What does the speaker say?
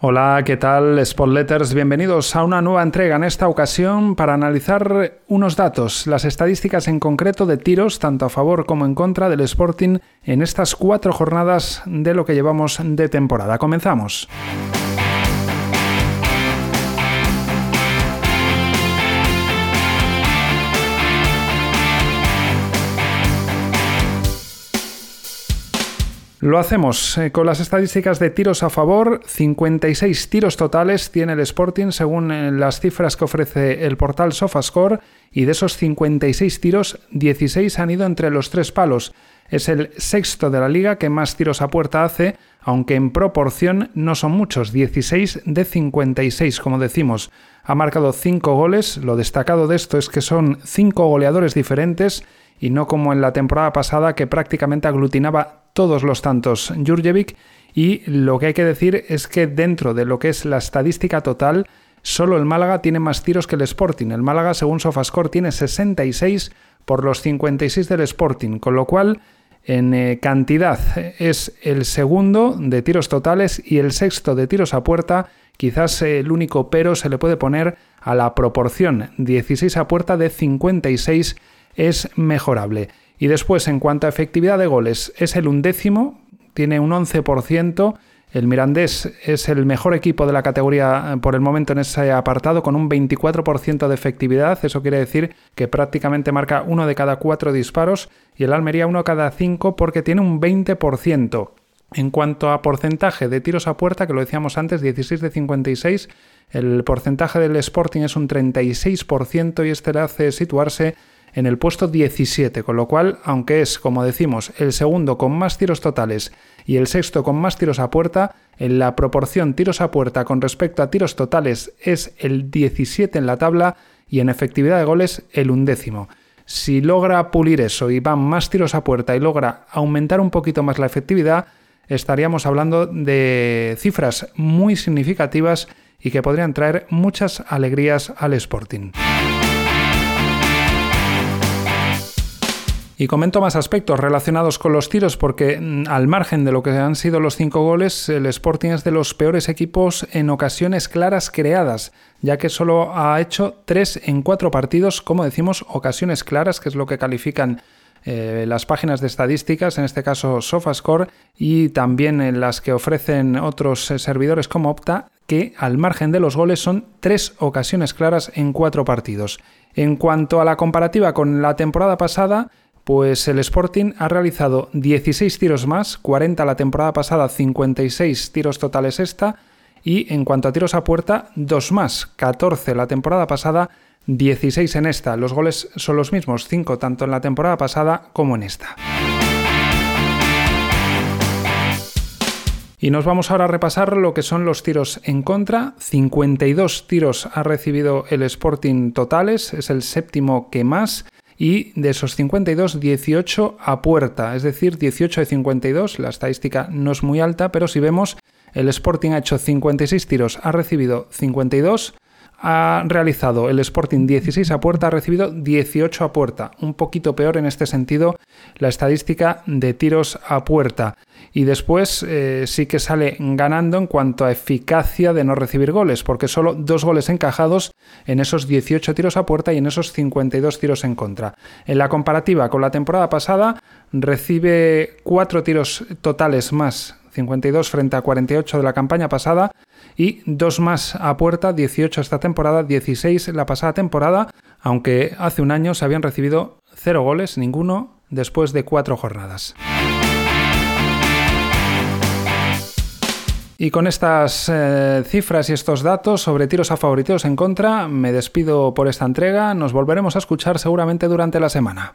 Hola, ¿qué tal? Spotletters, bienvenidos a una nueva entrega en esta ocasión para analizar unos datos, las estadísticas en concreto de tiros, tanto a favor como en contra del Sporting en estas cuatro jornadas de lo que llevamos de temporada. Comenzamos. Lo hacemos eh, con las estadísticas de tiros a favor. 56 tiros totales tiene el Sporting según eh, las cifras que ofrece el portal Sofascore y de esos 56 tiros, 16 han ido entre los tres palos. Es el sexto de la liga que más tiros a puerta hace, aunque en proporción no son muchos, 16 de 56 como decimos. Ha marcado 5 goles, lo destacado de esto es que son 5 goleadores diferentes y no como en la temporada pasada que prácticamente aglutinaba todos los tantos Jurjevic y lo que hay que decir es que dentro de lo que es la estadística total, solo el Málaga tiene más tiros que el Sporting. El Málaga, según Sofascore, tiene 66 por los 56 del Sporting, con lo cual en eh, cantidad es el segundo de tiros totales y el sexto de tiros a puerta. Quizás el único pero se le puede poner a la proporción 16 a puerta de 56 es mejorable. Y después, en cuanto a efectividad de goles, es el undécimo, tiene un 11%. El Mirandés es el mejor equipo de la categoría eh, por el momento en ese apartado, con un 24% de efectividad. Eso quiere decir que prácticamente marca uno de cada cuatro disparos y el Almería uno cada cinco porque tiene un 20%. En cuanto a porcentaje de tiros a puerta, que lo decíamos antes, 16 de 56, el porcentaje del Sporting es un 36% y este le hace situarse en el puesto 17, con lo cual, aunque es, como decimos, el segundo con más tiros totales y el sexto con más tiros a puerta, en la proporción tiros a puerta con respecto a tiros totales es el 17 en la tabla y en efectividad de goles el undécimo. Si logra pulir eso y van más tiros a puerta y logra aumentar un poquito más la efectividad, estaríamos hablando de cifras muy significativas y que podrían traer muchas alegrías al Sporting. Y comento más aspectos relacionados con los tiros porque mm, al margen de lo que han sido los cinco goles, el Sporting es de los peores equipos en ocasiones claras creadas, ya que solo ha hecho tres en cuatro partidos, como decimos, ocasiones claras, que es lo que califican eh, las páginas de estadísticas, en este caso SofaScore, y también en las que ofrecen otros eh, servidores como Opta, que al margen de los goles son tres ocasiones claras en cuatro partidos. En cuanto a la comparativa con la temporada pasada, pues el Sporting ha realizado 16 tiros más, 40 la temporada pasada, 56 tiros totales esta, y en cuanto a tiros a puerta, dos más, 14 la temporada pasada, 16 en esta. Los goles son los mismos, 5 tanto en la temporada pasada como en esta. Y nos vamos ahora a repasar lo que son los tiros en contra. 52 tiros ha recibido el Sporting totales, es el séptimo que más y de esos 52, 18 a puerta, es decir, 18 de 52, la estadística no es muy alta, pero si vemos, el Sporting ha hecho 56 tiros, ha recibido 52, ha realizado el Sporting 16 a puerta, ha recibido 18 a puerta. Un poquito peor en este sentido la estadística de tiros a puerta. Y después eh, sí que sale ganando en cuanto a eficacia de no recibir goles, porque solo dos goles encajados en esos 18 tiros a puerta y en esos 52 tiros en contra. En la comparativa con la temporada pasada, recibe cuatro tiros totales más 52 frente a 48 de la campaña pasada y dos más a puerta, 18 esta temporada, 16 la pasada temporada, aunque hace un año se habían recibido cero goles, ninguno, después de cuatro jornadas. Y con estas eh, cifras y estos datos sobre tiros a favoritos en contra, me despido por esta entrega. Nos volveremos a escuchar seguramente durante la semana.